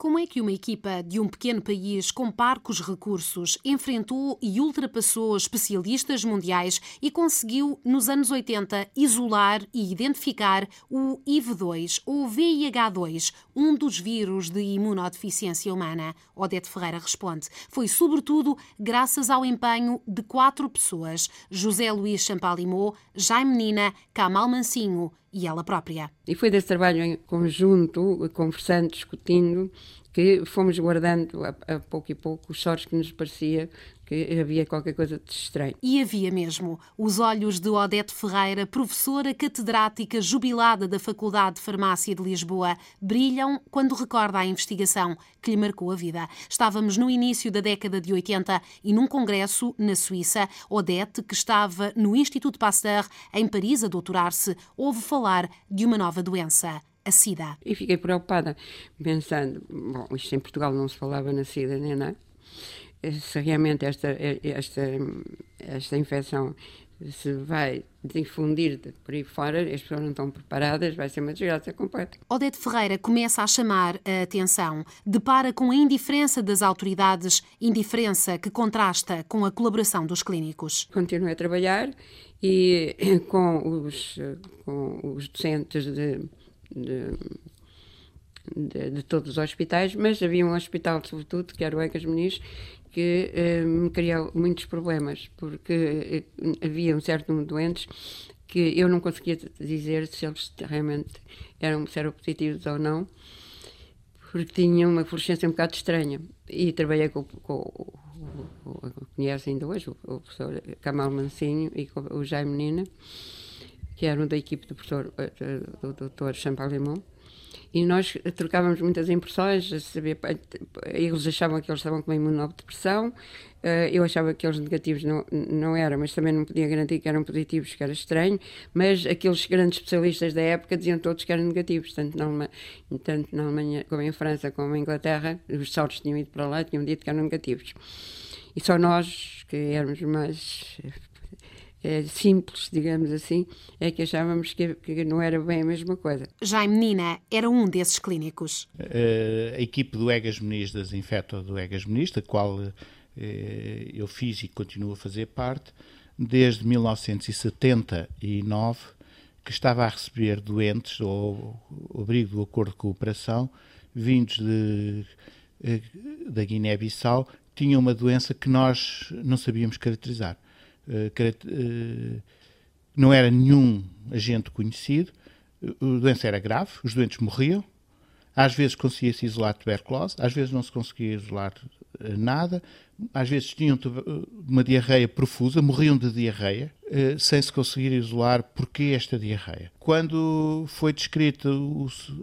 Como é que uma equipa de um pequeno país com parcos recursos enfrentou e ultrapassou especialistas mundiais e conseguiu, nos anos 80, isolar e identificar o IV2 ou VIH2, um dos vírus de imunodeficiência humana? Odete Ferreira responde. Foi sobretudo graças ao empenho de quatro pessoas: José Luís Champalimau, Jaime Nina, Kamal Mancinho e ela própria. E foi desse trabalho em conjunto, conversando, discutindo, que fomos guardando a, a pouco e pouco os sortes que nos parecia que havia qualquer coisa de estranho. E havia mesmo. Os olhos de Odete Ferreira, professora catedrática jubilada da Faculdade de Farmácia de Lisboa, brilham quando recorda a investigação que lhe marcou a vida. Estávamos no início da década de 80 e num congresso na Suíça, Odete, que estava no Instituto Pasteur, em Paris, a doutorar-se, ouve falar de uma nova doença a SIDA. E fiquei preocupada, pensando, bom, isto em Portugal não se falava na SIDA nem nada, se realmente esta, esta, esta infecção se vai difundir por aí fora, as pessoas não estão preparadas, vai ser uma desgraça completa. Odete Ferreira começa a chamar a atenção, depara com a indiferença das autoridades, indiferença que contrasta com a colaboração dos clínicos. Continuei a trabalhar e com os, com os docentes de, de de, de, todos os hospitais, mas havia um hospital, sobretudo, que era o Egas Muniz, que eh, me criou muitos problemas, porque eh, havia um certo número de doentes que eu não conseguia dizer se eles realmente eram seropositivos ou não, porque tinham uma fluorescência um bocado estranha. E trabalhei com, com, com, conhece ainda hoje, o, o professor Kamal Mancinho e com o Jaime Nina, que eram da equipe do professor eh, do Dr. Champalimont e nós trocávamos muitas impressões, saber, eles achavam que eles estavam com uma imunodepressão, eh, eu achava que eles negativos não, não eram, mas também não podia garantir que eram positivos, que era estranho, mas aqueles grandes especialistas da época diziam todos que eram negativos, tanto na, tanto na Alemanha como em França, como em Inglaterra, os saltos tinham ido para lá, tinham dito que eram negativos. E só nós, que éramos mais é, simples, digamos assim, é que achávamos que, que, não era bem a mesma coisa. Jaime Nina era um desses clínicos. Uh, a equipe do Egas Muniz, das Infecto do Egas Muniz, da qual uh, eu fiz e continuo a fazer parte, desde 1979, que estava a receber doentes, ou abrigo do acordo de cooperação, vindos de, da Guiné-Bissau, tinham uma doença que nós não sabíamos caracterizar eh, eh, não era nenhum agente conhecido, a doença era grave, os doentes morriam, às vezes conseguia-se isolar tuberculose, às vezes não se conseguia isolar eh, nada, às vezes tinham uma diarreia profusa, morriam de diarreia, sem se conseguir isolar porquê esta diarreia. Quando foi descrita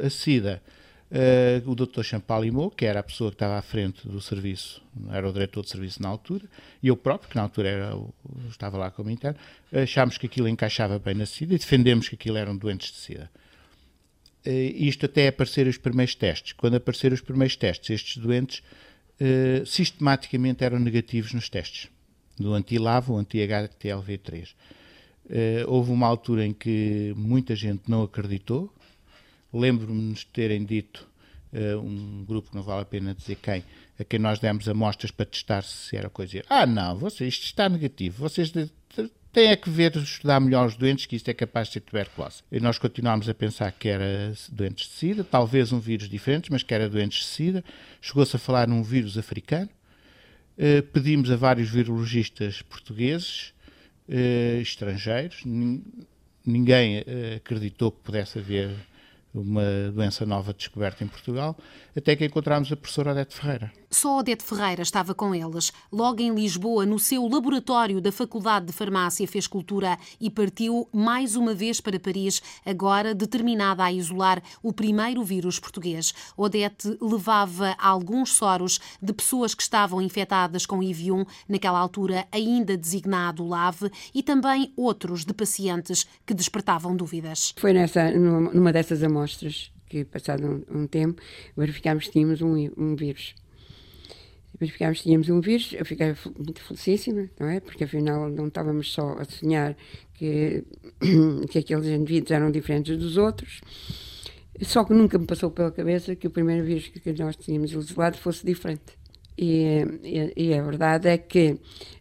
a SIDA Uh, o Dr. Champalimau, que era a pessoa que estava à frente do serviço, era o diretor de serviço na altura, e eu próprio, que na altura era, estava lá como interno, achámos que aquilo encaixava bem na SIDA e defendemos que aquilo eram doentes de SIDA. Uh, isto até aparecer os primeiros testes. Quando apareceram os primeiros testes, estes doentes uh, sistematicamente eram negativos nos testes, do anti-LAV ou anti-HTLV3. houve uma altura em que muita gente não acreditou, Lembro-me de terem dito, uh, um grupo que não vale a pena dizer quem, a quem nós demos amostras para testar se era coisa. Ah, não, você, isto está negativo, vocês têm é que ver, estudar melhor os doentes, que isto é capaz de ser tuberculose. E nós continuámos a pensar que era doentes de SIDA, talvez um vírus diferente, mas que era doentes de SIDA. Chegou-se a falar num vírus africano. Uh, pedimos a vários virologistas portugueses, uh, estrangeiros, ninguém acreditou que pudesse haver uma doença nova descoberta em Portugal, até que encontramos a professora Odete Ferreira. Só Odete Ferreira estava com eles. Logo em Lisboa, no seu laboratório da Faculdade de Farmácia, fez cultura e partiu mais uma vez para Paris, agora determinada a isolar o primeiro vírus português. Odete levava alguns soros de pessoas que estavam infectadas com IV1, naquela altura ainda designado LAV, e também outros de pacientes que despertavam dúvidas. Foi nessa, numa dessas amostras que, passado um, um tempo, verificámos que tínhamos um, um vírus verificámos que tínhamos um vírus, eu fiquei muito felicíssima, não é? Porque afinal não estávamos só a sonhar que, que aqueles indivíduos eram diferentes dos outros. Só que nunca me passou pela cabeça que o primeiro vírus que nós tínhamos isolado fosse diferente. E, e, e, a verdade é que,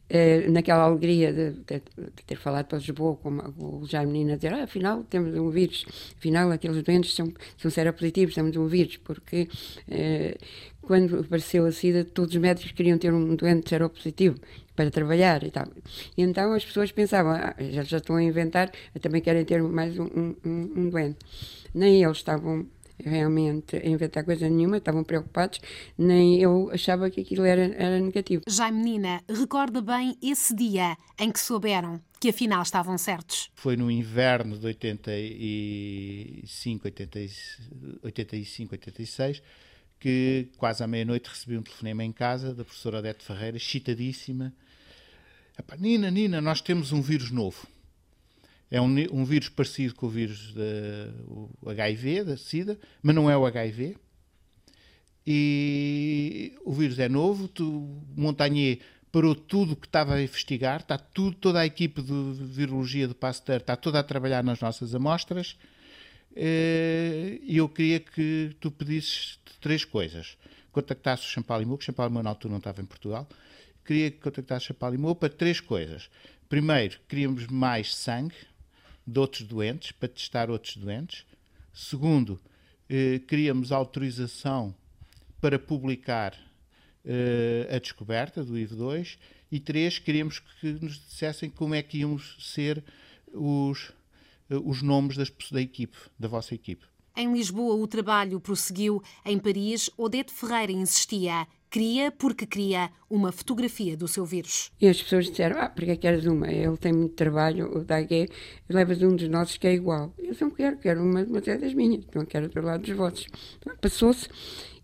eh, naquela alegria de, de, de, ter falado para Lisboa, com o Jaime Menina dizer, ah, afinal temos um vírus, afinal aqueles doentes são, são seropositivos, temos um vírus, porque eh, quando apareceu a SIDA, todos os médicos queriam ter um doente seropositivo para trabalhar e tal. E então as pessoas pensavam, ah, já, já estão a inventar, também querem ter mais um, um, um doente. Nem eles estavam realmente a inventar coisa nenhuma, estavam preocupados, nem eu achava que aquilo era, era negativo. Jaime Menina recorda bem esse dia em que souberam que afinal estavam certos. Foi no inverno de 85, 85, 86, que quase à meia-noite recebi um telefonema em casa da professora Odete Ferreira, excitadíssima. Nina, Nina, nós temos um vírus novo. É um, um vírus parecido com o vírus do HIV, da SIDA, mas não é o HIV. E o vírus é novo. Tu, Montagnier parou tudo o que estava a investigar, está tudo, toda a equipe de virologia do Pasteur está toda a trabalhar nas nossas amostras. Eh, e eu queria que tu pedisses três coisas. Contactasse o Champalimau, que o Champalimau na altura não estava em Portugal. Queria que contactasse o Champalimau para três coisas. Primeiro, queríamos mais sangue, de outros doentes, para testar outros doentes. Segundo, eh, queríamos autorização para publicar eh, a descoberta do IV2. E três, queríamos que nos dissessem como é que íamos ser os, eh, os nomes das, da equipe, da vossa equipe. Em Lisboa, o trabalho prosseguiu. Em Paris, Odete Ferreira insistia. Queria, porque queria, uma fotografia do seu vírus. E as pessoas disseram: Ah, porque é queres uma? Ele tem muito trabalho, o Dagué, levas um dos nossos que é igual. Eu não quero, quero uma, mas é das minhas, não quero do lado dos vossos. Passou-se,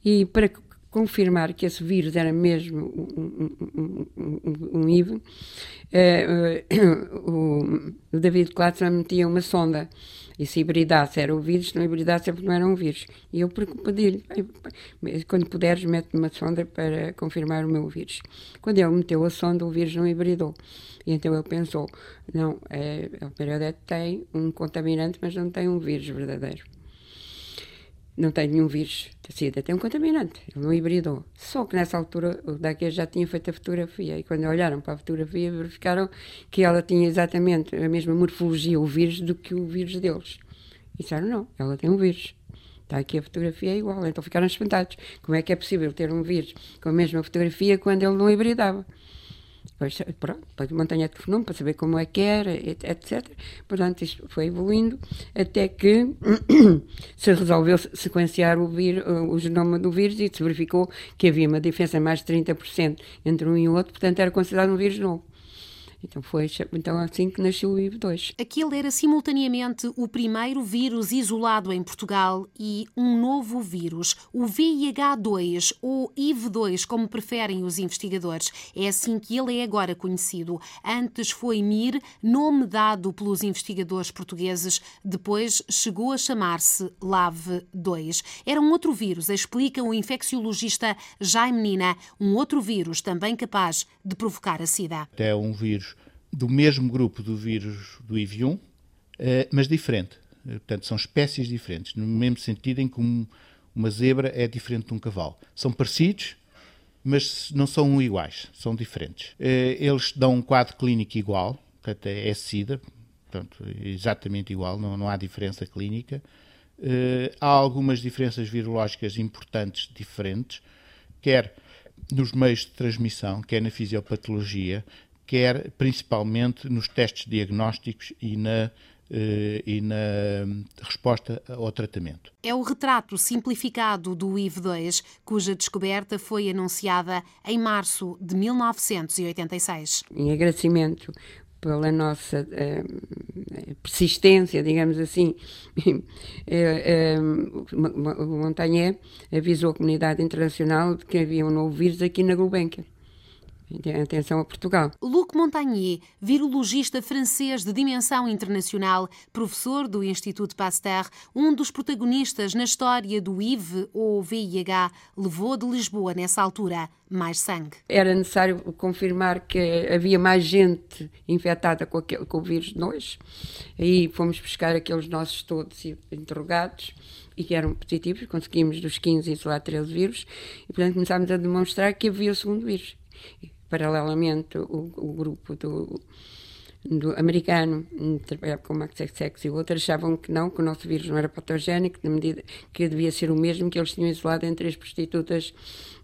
e para confirmar que esse vírus era mesmo um, um, um, um IV, uh, uh, o, o David Klatzmann metia uma sonda e se hibridasse era o vírus, se não hibridasse é não era um vírus. E eu pedi-lhe, quando puderes, mete uma sonda para confirmar o meu vírus. Quando ele meteu a sonda, o vírus não hibridou. E então ele pensou, não, é, o periodete tem um contaminante, mas não tem um vírus verdadeiro não tem nenhum vírus da SIDA, tem um contaminante, ele não hibridou. Só que nessa altura o Daquia já tinha feito a fotografia e quando olharam para a fotografia verificaram que ela tinha exatamente a mesma morfologia, o vírus, do que o vírus deles. E disseram, não, ela tem um vírus. Está aqui a fotografia é igual. Então ficaram espantados. Como é que é possível ter um vírus com a mesma fotografia quando ele não hibridava? Depois, pronto, depois Montanha telefonou para saber como é que era, etc. Portanto, isto foi evoluindo até que se resolveu sequenciar o, vir, o genoma do vírus e se verificou que havia uma diferença de mais de 30% entre um e o outro, portanto era considerado um vírus novo. Então foi então assim que nasceu o IV2. Aquele era simultaneamente o primeiro vírus isolado em Portugal e um novo vírus, o VIH2 ou IV2, como preferem os investigadores. É assim que ele é agora conhecido. Antes foi MIR, nome dado pelos investigadores portugueses, depois chegou a chamar-se LAV2. Era um outro vírus, explica o infecciologista Jaime Nina, um outro vírus também capaz de provocar a SIDA. É um vírus do mesmo grupo do vírus do IV1, eh, mas diferente. Eh, portanto, são espécies diferentes, no mesmo sentido em que uma zebra é diferente de um cavalo. São parecidos, mas não são iguais, são diferentes. Eh, eles dão um quadro clínico igual, portanto, é SIDA, portanto, exatamente igual, não, não há diferença clínica. Há algumas diferenças virológicas importantes, diferentes, quer nos meios de transmissão, quer na fisiopatologia, quer principalmente nos testes diagnósticos e na eh, e na resposta ao tratamento. É o retrato simplificado do IV2, cuja descoberta foi anunciada em março de 1986. Em agradecimento pela nossa uh, persistência, digamos assim, uh, uh, o Montagnier avisou a comunidade internacional de que havia um novo vírus aqui na Gulbenkian atenção a Portugal. Luc Montagnier, virologista francês de dimensão internacional, professor do Instituto Pasteur, um dos protagonistas na história do IV ou VIH, levou de Lisboa nessa altura mais sangue. Era necessário confirmar que havia mais gente infectada com, aquele, com o vírus de nós. Aí fomos buscar aqueles nossos todos interrogados e que eram positivos, conseguimos dos 15 isolar 13 vírus, e portanto começámos a demonstrar que havia o segundo vírus. Paralelamente, o, o grupo do do americano, trabalhava com Max XX e outros, achavam que não, que o nosso vírus não era patogénico, na medida que devia ser o mesmo que eles tinham isolado em três prostitutas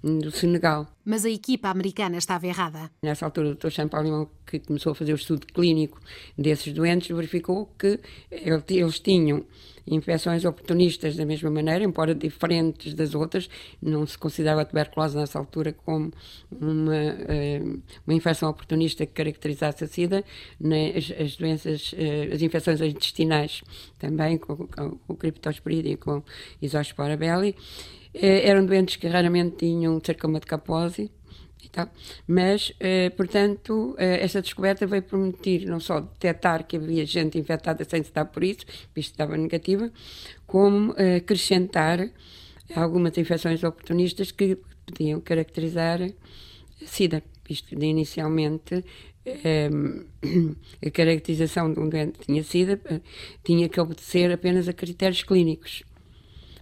do Senegal. Mas a equipa americana estava errada. Nessa altura, o Dr. Champalimão, que começou a fazer o estudo clínico desses doentes, verificou que eles tinham infecções oportunistas da mesma maneira, embora diferentes das outras. Não se considerava a tuberculose nessa altura como uma, eh, uma infecção oportunista que caracterizasse a SIDA, as, as, doenças, eh, as infecções intestinais também, com, com, com criptosporida e com isospora belli, eram doentes que raramente tinham sarcoma de Kaposi, Tá? Mas, eh, portanto, eh, esta descoberta veio permitir não só detectar que havia gente infectada sem se dar por isso, visto que estava negativa, como eh, acrescentar algumas infecções oportunistas que podiam caracterizar SIDA, visto que inicialmente eh, a caracterização de um doente que tinha SIDA eh, tinha que obedecer apenas a critérios clínicos.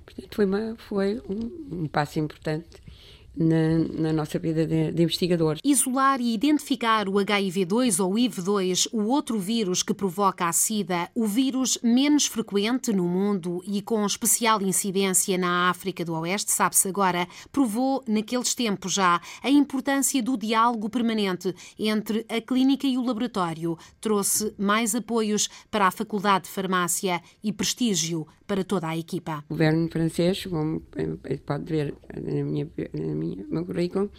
Portanto, foi, uma, foi um, um passo importante na, na, nossa vida de, de, investigadores. Isolar e identificar o HIV-2 ou IV2, o outro vírus que provoca a SIDA, o vírus menos frequente no mundo e com especial incidência na África do Oeste, sabe-se agora, provou naqueles tempos já a importância do diálogo permanente entre a clínica e o laboratório. Trouxe mais apoios para a Faculdade de Farmácia e prestígio para toda a equipa. O governo francês, como pode ver na minha, na minha, meu currículo,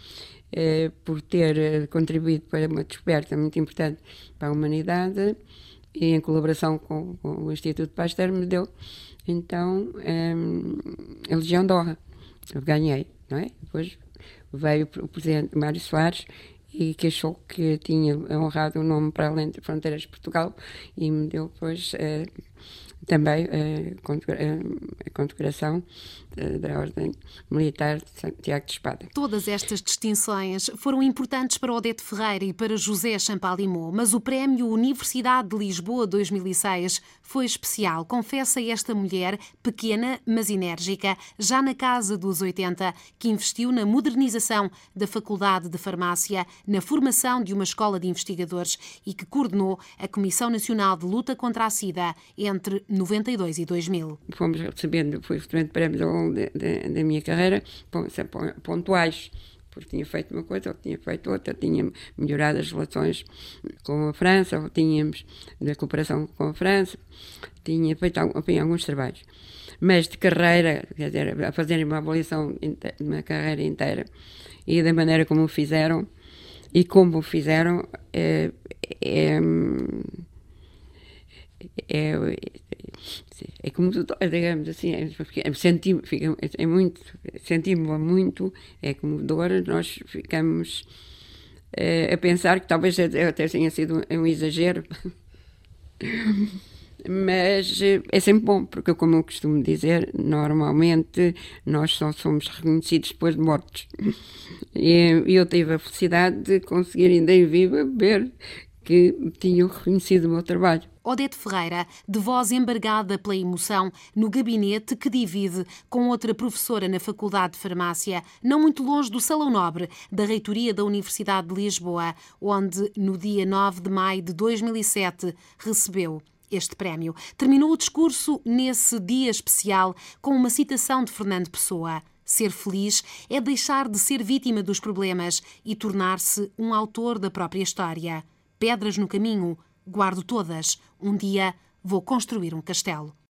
eh, por ter eh, contribuído para uma descoberta muito importante para a humanidade e em colaboração com, com o Instituto Pasteur, me deu então eh, a Legião de. Eu ganhei, não é? Depois veio o presidente Mário Soares e que achou que tinha honrado o nome para além de fronteiras de Portugal e me deu depois eh, também eh, a condecoração eh, da Ordem Militar de Santiago de Espada. Todas estas distinções foram importantes para Odete Ferreira e para José Champalimau, mas o prémio Universidade de Lisboa 2006 foi especial. Confessa esta mulher, pequena mas enérgica, já na casa dos 80, que investiu na modernização da Faculdade de Farmácia, na formação de uma escola de investigadores e que coordenou a Comissão Nacional de Luta contra a SIDA entre 92 e 2000. Fomos recebendo, fui recebendo prémios ao da minha carreira, pontuais porque tinha feito uma coisa ou tinha feito outra, tinha melhorado as relações com a França, ou tínhamos na cooperação com a França, tinha feito enfim, alguns trabalhos. Mas de carreira, quer dizer, a fazerem uma avaliação de uma carreira inteira e da maneira como o fizeram e como o fizeram, é, é, é, é como digamos assim, é, é senti, fica, é muito, sentimos muito, é comovedor, nós ficamos é, a pensar que talvez até tenha sido um exagero, mas é sempre bom, porque como eu costumo dizer, normalmente nós só somos reconhecidos depois de mortos. E eu tive a felicidade de conseguir ainda em viva ver que tinham reconhecido o meu trabalho. Odete Ferreira, de voz embargada pela emoção, no gabinete que divide com outra professora na Faculdade de Farmácia, não muito longe do Salão Nobre da Reitoria da Universidade de Lisboa, onde, no dia 9 de maio de 2007, recebeu este prémio. Terminou o discurso nesse dia especial com uma citação de Fernando Pessoa. Ser feliz é deixar de ser vítima dos problemas e tornar-se um autor da própria história pedras no caminho, guardo todas. Um dia vou construir um castelo.